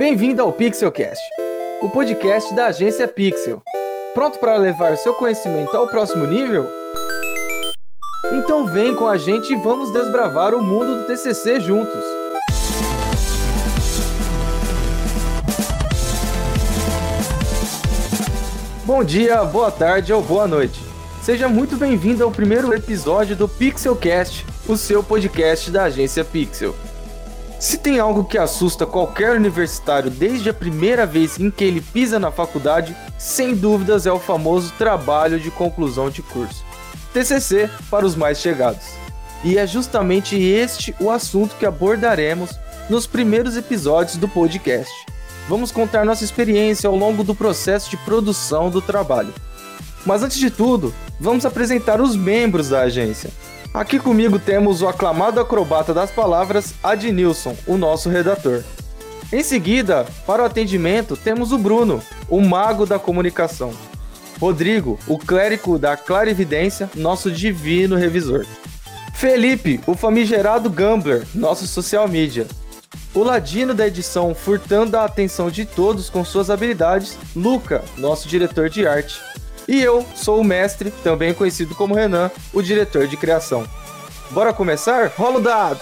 Bem-vindo ao Pixelcast, o podcast da agência Pixel. Pronto para levar seu conhecimento ao próximo nível? Então vem com a gente e vamos desbravar o mundo do TCC juntos. Bom dia, boa tarde ou boa noite. Seja muito bem-vindo ao primeiro episódio do Pixelcast, o seu podcast da agência Pixel. Se tem algo que assusta qualquer universitário desde a primeira vez em que ele pisa na faculdade, sem dúvidas é o famoso trabalho de conclusão de curso. TCC para os mais chegados. E é justamente este o assunto que abordaremos nos primeiros episódios do podcast. Vamos contar nossa experiência ao longo do processo de produção do trabalho. Mas antes de tudo, vamos apresentar os membros da agência. Aqui comigo temos o aclamado acrobata das palavras, Adnilson, o nosso redator. Em seguida, para o atendimento, temos o Bruno, o mago da comunicação. Rodrigo, o clérigo da clarividência, nosso divino revisor. Felipe, o famigerado gambler, nosso social media. O ladino da edição, furtando a atenção de todos com suas habilidades, Luca, nosso diretor de arte. E eu sou o mestre, também conhecido como Renan, o diretor de criação. Bora começar? Rola o dado!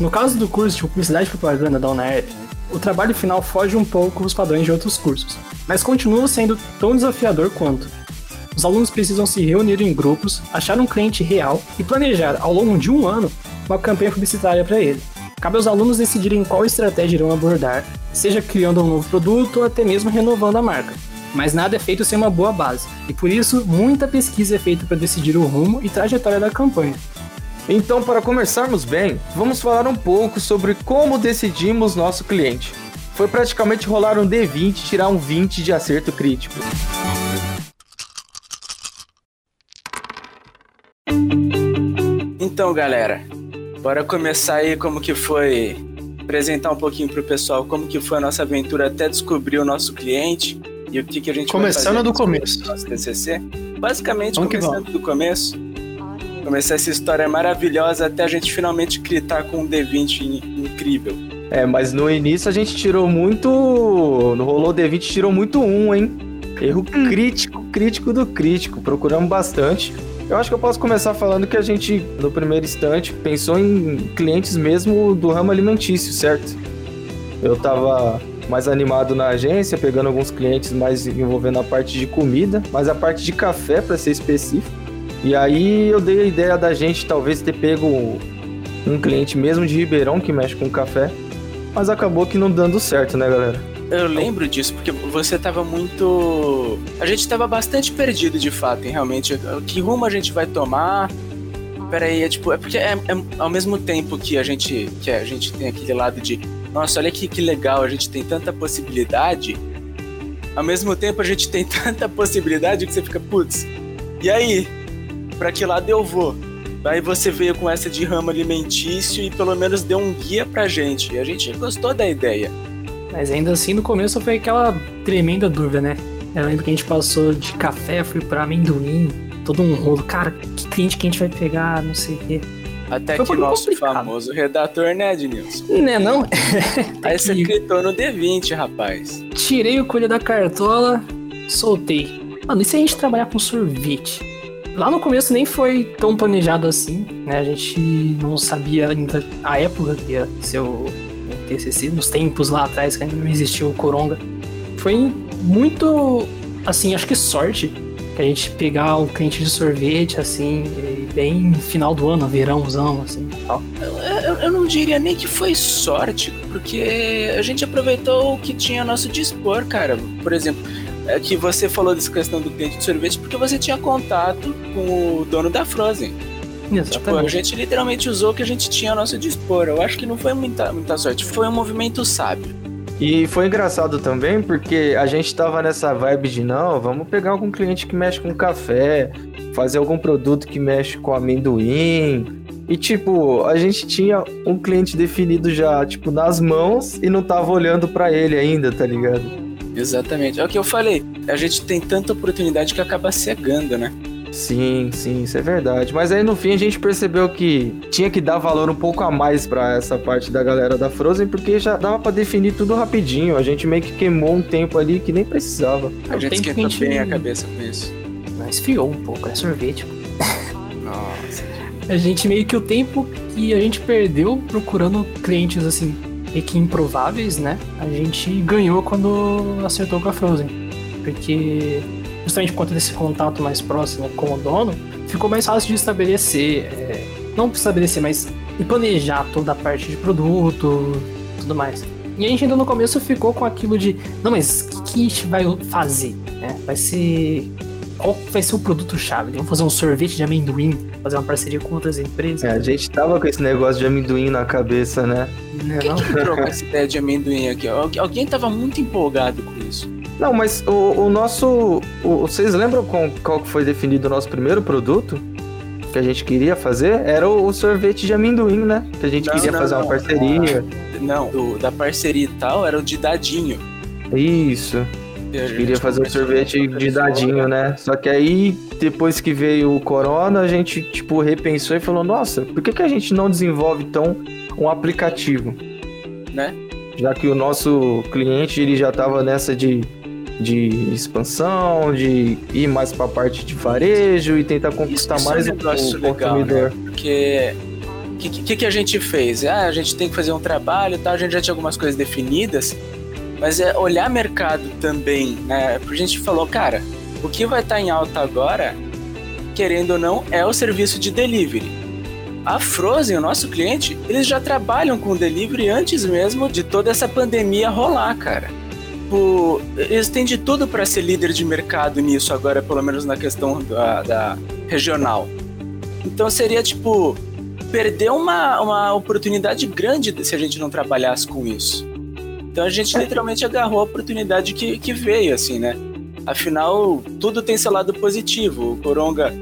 No caso do curso de Publicidade e Propaganda da UNEP, o trabalho final foge um pouco dos padrões de outros cursos, mas continua sendo tão desafiador quanto. Os alunos precisam se reunir em grupos, achar um cliente real e planejar, ao longo de um ano, uma campanha publicitária para ele. Cabe aos alunos decidirem qual estratégia irão abordar, seja criando um novo produto ou até mesmo renovando a marca. Mas nada é feito sem uma boa base, e por isso muita pesquisa é feita para decidir o rumo e trajetória da campanha. Então, para começarmos bem, vamos falar um pouco sobre como decidimos nosso cliente. Foi praticamente rolar um D20 e tirar um 20 de acerto crítico. Então, galera, Bora começar aí como que foi apresentar um pouquinho pro pessoal como que foi a nossa aventura até descobrir o nosso cliente e o que que a gente começando do começo. Nosso TCC. Basicamente vamos começando do começo. Começar essa história maravilhosa até a gente finalmente gritar com um D20 incrível. É, mas no início a gente tirou muito. No rolou D20 tirou muito um, hein? Erro hum. crítico, crítico do crítico. Procuramos bastante. Eu acho que eu posso começar falando que a gente, no primeiro instante, pensou em clientes mesmo do ramo alimentício, certo? Eu tava mais animado na agência, pegando alguns clientes mais envolvendo a parte de comida, mas a parte de café, para ser específico. E aí eu dei a ideia da gente talvez ter pego um cliente mesmo de Ribeirão que mexe com café, mas acabou que não dando certo, né, galera? Eu lembro disso, porque você tava muito. A gente tava bastante perdido de fato, hein, realmente. Que rumo a gente vai tomar? Peraí, é tipo, é porque é, é, ao mesmo tempo que a gente que a gente tem aquele lado de nossa, olha que, que legal, a gente tem tanta possibilidade. Ao mesmo tempo a gente tem tanta possibilidade que você fica, putz, e aí? Pra que lado eu vou? Aí você veio com essa de ramo alimentício e pelo menos deu um guia pra gente. E a gente gostou da ideia. Mas ainda assim, no começo foi aquela tremenda dúvida, né? Eu lembro que a gente passou de café, fui pra amendoim, todo um rolo. Cara, que cliente que a gente vai pegar, não sei o quê. Até foi que nosso complicado. famoso redator, né, Ednilson? Né, não? Aí você gritou no D20, rapaz. Tirei o colho da cartola, soltei. Mano, e se a gente trabalhar com sorvete? Lá no começo nem foi tão planejado assim, né? A gente não sabia ainda a época que ia ser o TCC, nos tempos lá atrás, que ainda não existia o Coronga. Foi muito, assim, acho que sorte que a gente pegar um cliente de sorvete, assim, bem final do ano, verãozão, assim, tal. Eu, eu, não diria nem que foi sorte, porque a gente aproveitou o que tinha a nosso dispor, cara. Por exemplo, é que você falou dessa questão do cliente de sorvete porque você tinha contato com o dono da Frozen. Tipo, a gente literalmente usou o que a gente tinha a nosso dispor. Eu acho que não foi muita, muita sorte, foi um movimento sábio. E foi engraçado também porque a gente tava nessa vibe de não, vamos pegar algum cliente que mexe com café, fazer algum produto que mexe com amendoim. E tipo, a gente tinha um cliente definido já, tipo, nas mãos e não tava olhando para ele ainda, tá ligado? Exatamente. É o que eu falei. A gente tem tanta oportunidade que acaba cegando, né? Sim, sim, isso é verdade. Mas aí no fim a gente percebeu que tinha que dar valor um pouco a mais para essa parte da galera da Frozen, porque já dava para definir tudo rapidinho. A gente meio que queimou um tempo ali que nem precisava. A gente esquentou gente... bem a cabeça com isso. Mas esfriou um pouco, é sorvete. Nossa. A gente meio que o tempo que a gente perdeu procurando clientes assim, e que improváveis, né? A gente ganhou quando acertou com a Frozen. Porque justamente por conta desse contato mais próximo com o dono, ficou mais fácil de estabelecer, é, não estabelecer, mas planejar toda a parte de produto, tudo mais. E a gente ainda no começo ficou com aquilo de, não, mas o que, que, a gente vai fazer? É, vai ser. Qual vai ser o produto-chave? Vamos fazer um sorvete de amendoim, fazer uma parceria com outras empresas. É, a gente tava com esse negócio de amendoim na cabeça, né? Não, Quem que entrou com essa ideia de amendoim aqui? Alguém tava muito empolgado com isso. Não, mas o, o nosso. O, vocês lembram qual, qual foi definido o nosso primeiro produto? Que a gente queria fazer? Era o, o sorvete de amendoim, né? Que a gente não, queria não, fazer não, uma parceria. Não, do, da parceria e tal era o de dadinho. Isso. A gente queria fazer o sorvete de dadinho, né? Só que aí, depois que veio o corona, a gente, tipo, repensou e falou, nossa, por que, que a gente não desenvolve, então, um aplicativo? Né? Já que o nosso cliente, ele já tava nessa de de expansão, de ir mais para a parte de varejo e tentar conquistar isso, mais isso é um o legal, consumidor. Né? Porque o que, que, que, a gente fez? Ah, a gente tem que fazer um trabalho, tá? a gente já tinha algumas coisas definidas, mas é olhar mercado também, né? A gente falou, cara, o que vai estar tá em alta agora, querendo ou não, é o serviço de delivery. A Frozen, o nosso cliente, eles já trabalham com delivery antes mesmo de toda essa pandemia rolar, cara tipo, eles têm de tudo para ser líder de mercado nisso agora, pelo menos na questão da, da regional. Então seria tipo perder uma, uma oportunidade grande se a gente não trabalhasse com isso. Então a gente literalmente agarrou a oportunidade que, que veio, assim, né? Afinal, tudo tem seu lado positivo. O Coronga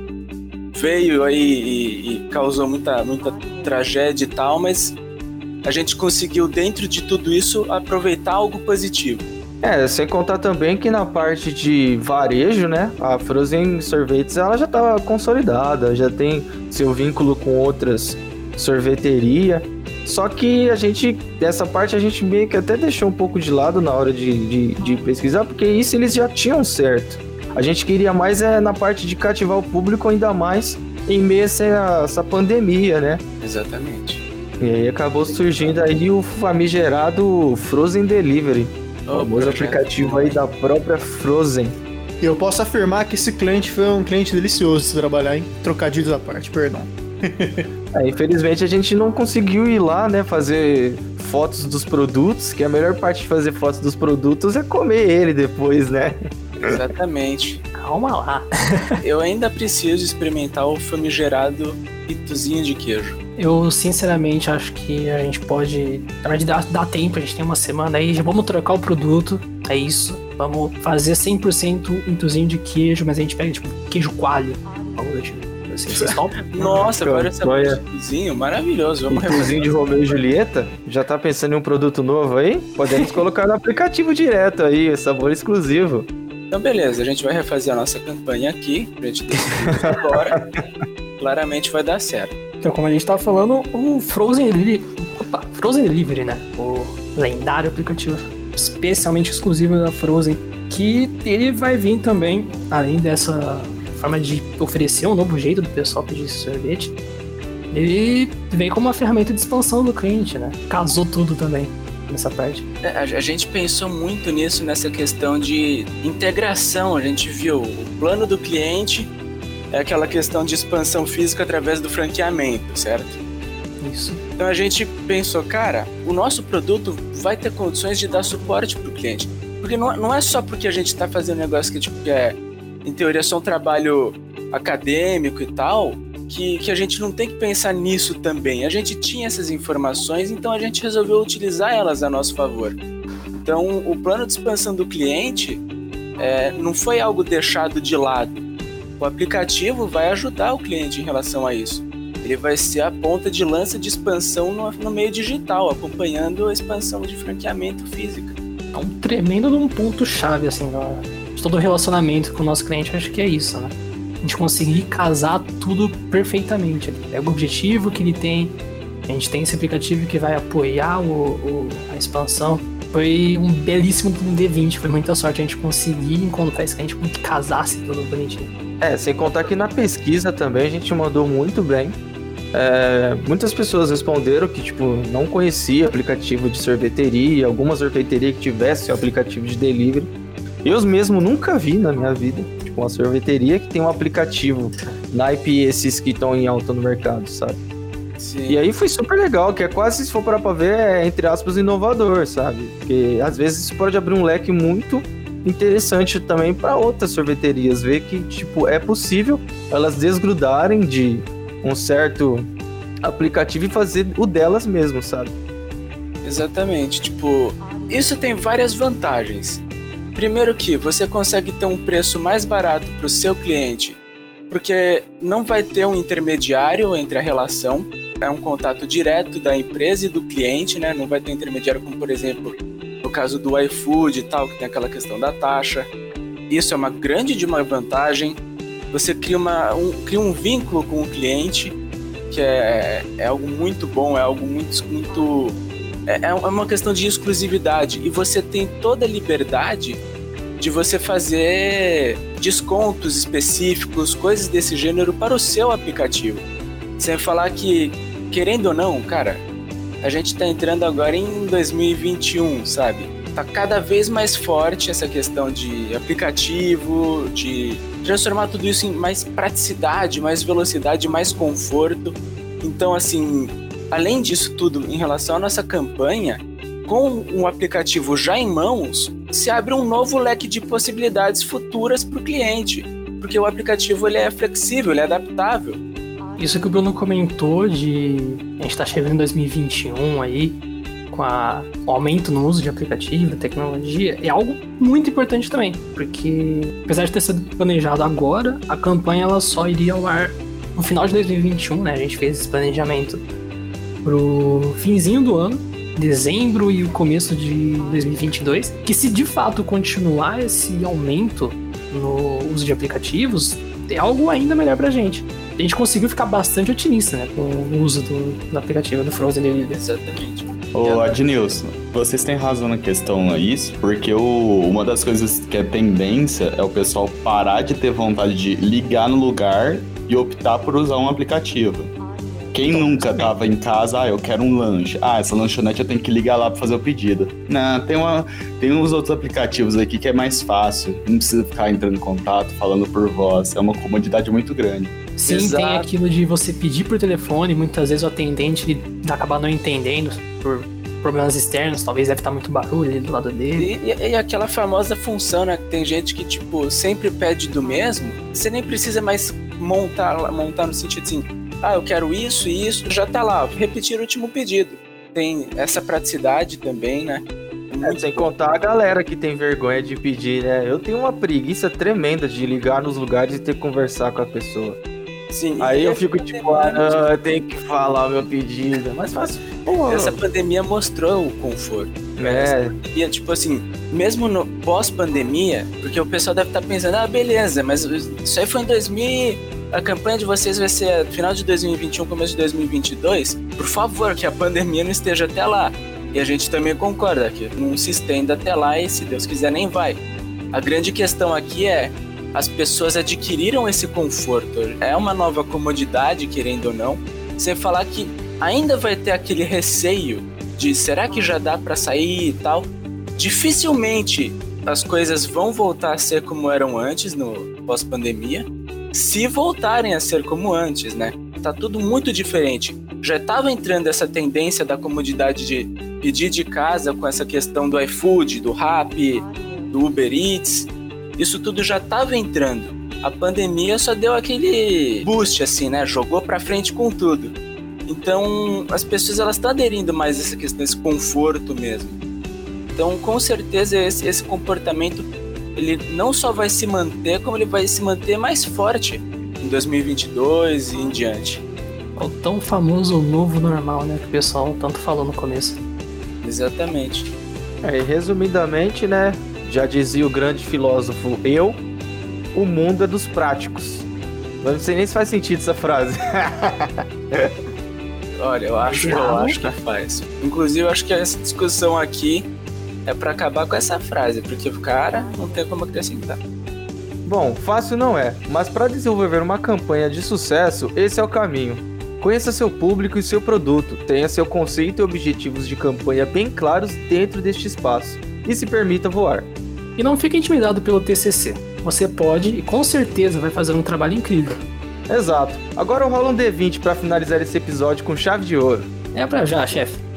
veio aí e, e causou muita, muita tragédia e tal, mas a gente conseguiu, dentro de tudo isso, aproveitar algo positivo. É, sem contar também que na parte de varejo, né, a Frozen Sorvetes ela já tá consolidada, já tem seu vínculo com outras sorveteria. Só que a gente, dessa parte, a gente meio que até deixou um pouco de lado na hora de, de, de pesquisar, porque isso eles já tinham certo. A gente queria mais é na parte de cativar o público ainda mais em meio a essa, essa pandemia, né? Exatamente. E aí acabou surgindo aí o famigerado Frozen Delivery o famoso aplicativo aí da própria Frozen. Eu posso afirmar que esse cliente foi um cliente delicioso de trabalhar, em Trocadilhos à parte, perdão. é, infelizmente a gente não conseguiu ir lá, né, fazer fotos dos produtos, que a melhor parte de fazer fotos dos produtos é comer ele depois, né? Exatamente. Calma lá. Eu ainda preciso experimentar o famigerado pitozinho de queijo. Eu sinceramente acho que a gente pode. Na verdade, dá, dá tempo, a gente tem uma semana aí, já vamos trocar o produto. É isso. Vamos fazer 100% intuzinho de queijo, mas a gente pega tipo queijo coalho. Algo do tipo. Assim, vocês Nossa, agora essa cozinho maravilhoso. Vamos Cozinho de Romeu e Julieta? Já tá pensando em um produto novo aí? Podemos colocar no aplicativo direto aí, sabor exclusivo. Então, beleza, a gente vai refazer a nossa campanha aqui, pra gente decidir agora. Claramente vai dar certo. Então, como a gente tava falando, o Frozen Delivery, opa, Frozen Delivery, né? O lendário aplicativo especialmente exclusivo da Frozen, que ele vai vir também, além dessa forma de oferecer um novo jeito do pessoal pedir sorvete, ele vem como uma ferramenta de expansão do cliente, né? Casou tudo também nessa parte. É, a gente pensou muito nisso, nessa questão de integração. A gente viu o plano do cliente é aquela questão de expansão física através do franqueamento, certo? Isso. Então a gente pensou, cara, o nosso produto vai ter condições de dar suporte para o cliente. Porque não, não é só porque a gente está fazendo um negócio que, tipo, que é, em teoria, só um trabalho acadêmico e tal, que, que a gente não tem que pensar nisso também. A gente tinha essas informações, então a gente resolveu utilizar elas a nosso favor. Então, o plano de expansão do cliente é, não foi algo deixado de lado o aplicativo vai ajudar o cliente em relação a isso. Ele vai ser a ponta de lança de expansão no, no meio digital, acompanhando a expansão de franqueamento física. É um tremendo um ponto-chave, assim, de todo o relacionamento com o nosso cliente, acho que é isso, né? gente conseguir casar tudo perfeitamente. Ele pega o objetivo que ele tem, a gente tem esse aplicativo que vai apoiar o, o, a expansão. Foi um belíssimo D20, foi muita sorte a gente conseguir encontrar isso, que a gente casasse tudo bonitinho. É, sem contar que na pesquisa também a gente mandou muito bem. É, muitas pessoas responderam que, tipo, não conhecia aplicativo de sorveteria, alguma sorveteria que tivesse o aplicativo de delivery. Eu mesmo nunca vi na minha vida, tipo, uma sorveteria que tem um aplicativo naipe esses que estão em alta no mercado, sabe? Sim. E aí foi super legal, que é quase, se for parar pra ver, é, entre aspas, inovador, sabe? Porque às vezes isso pode abrir um leque muito interessante também para outras sorveterias, ver que, tipo, é possível elas desgrudarem de um certo aplicativo e fazer o delas mesmo, sabe? Exatamente. Tipo, isso tem várias vantagens. Primeiro que você consegue ter um preço mais barato para o seu cliente, porque não vai ter um intermediário entre a relação, é um contato direto da empresa e do cliente, né? Não vai ter intermediário como, por exemplo, caso do iFood e tal, que tem aquela questão da taxa. Isso é uma grande de uma vantagem você cria, uma, um, cria um vínculo com o cliente, que é, é algo muito bom, é algo muito. muito é, é uma questão de exclusividade. E você tem toda a liberdade de você fazer descontos específicos, coisas desse gênero para o seu aplicativo. Sem falar que, querendo ou não, cara, a gente está entrando agora em 2021, sabe? Tá cada vez mais forte essa questão de aplicativo, de transformar tudo isso em mais praticidade, mais velocidade, mais conforto. Então, assim, além disso tudo, em relação à nossa campanha, com o aplicativo já em mãos, se abre um novo leque de possibilidades futuras para o cliente, porque o aplicativo ele é flexível, ele é adaptável. Isso que o Bruno comentou de a gente está chegando em 2021 aí, com a, o aumento no uso de aplicativo, tecnologia, é algo muito importante também, porque apesar de ter sido planejado agora, a campanha ela só iria ao ar no final de 2021, né? A gente fez esse planejamento pro finzinho do ano, dezembro e o começo de 2022, que se de fato continuar esse aumento no uso de aplicativos, é algo ainda melhor pra gente. A gente conseguiu ficar bastante otimista, né, com o uso do, do aplicativo do Frozen Delivery. Exatamente. Ô, Adnilson, vocês têm razão na questão a isso, porque o, uma das coisas que é tendência é o pessoal parar de ter vontade de ligar no lugar e optar por usar um aplicativo. Quem então, nunca tava em casa, ah, eu quero um lanche. Ah, essa lanchonete eu tenho que ligar lá para fazer o pedido. Não, tem, uma, tem uns outros aplicativos aqui que é mais fácil. Não precisa ficar entrando em contato, falando por voz. É uma comodidade muito grande. Sim, Exato. tem aquilo de você pedir por telefone, muitas vezes o atendente acaba não entendendo por problemas externos, talvez deve estar muito barulho ali do lado dele. E, e, e, aquela famosa função, né? Que tem gente que, tipo, sempre pede do mesmo, você nem precisa mais montar, montar no sentido assim, ah, eu quero isso e isso, já tá lá, repetir o último pedido. Tem essa praticidade também, né? É, sem contar a galera que tem vergonha de pedir, né? Eu tenho uma preguiça tremenda de ligar nos lugares e ter que conversar com a pessoa. Sim. Aí eu fico tipo, ah, eu tenho que falar o meu pedido. Mas fácil. Essa pandemia mostrou o conforto. É. E tipo assim, mesmo no pós-pandemia, porque o pessoal deve estar tá pensando, ah, beleza, mas isso aí foi em 2000. A campanha de vocês vai ser final de 2021, começo de 2022. Por favor, que a pandemia não esteja até lá. E a gente também concorda que não se estenda até lá e, se Deus quiser, nem vai. A grande questão aqui é as pessoas adquiriram esse conforto. É uma nova comodidade, querendo ou não. Sem falar que ainda vai ter aquele receio de será que já dá para sair e tal. Dificilmente as coisas vão voltar a ser como eram antes no pós-pandemia, se voltarem a ser como antes, né? Tá tudo muito diferente. Já estava entrando essa tendência da comodidade de pedir de casa com essa questão do iFood, do Rappi, do Uber Eats isso tudo já estava entrando. A pandemia só deu aquele boost, assim, né? Jogou para frente com tudo. Então, as pessoas elas estão aderindo mais a essa questão, esse conforto mesmo. Então, com certeza, esse, esse comportamento ele não só vai se manter, como ele vai se manter mais forte em 2022 e em diante. O tão famoso novo normal, né? Que o pessoal tanto falou no começo. Exatamente. É, resumidamente, né? Já dizia o grande filósofo eu, o mundo é dos práticos. Não sei nem se faz sentido essa frase. Olha, eu acho, eu acho que faz. Inclusive, eu acho que essa discussão aqui é pra acabar com essa frase, porque o cara não tem como acrescentar. Bom, fácil não é, mas para desenvolver uma campanha de sucesso, esse é o caminho. Conheça seu público e seu produto, tenha seu conceito e objetivos de campanha bem claros dentro deste espaço e se permita voar. E não fique intimidado pelo TCC. Você pode e com certeza vai fazer um trabalho incrível. Exato. Agora rola um D20 para finalizar esse episódio com chave de ouro. É pra já, chefe.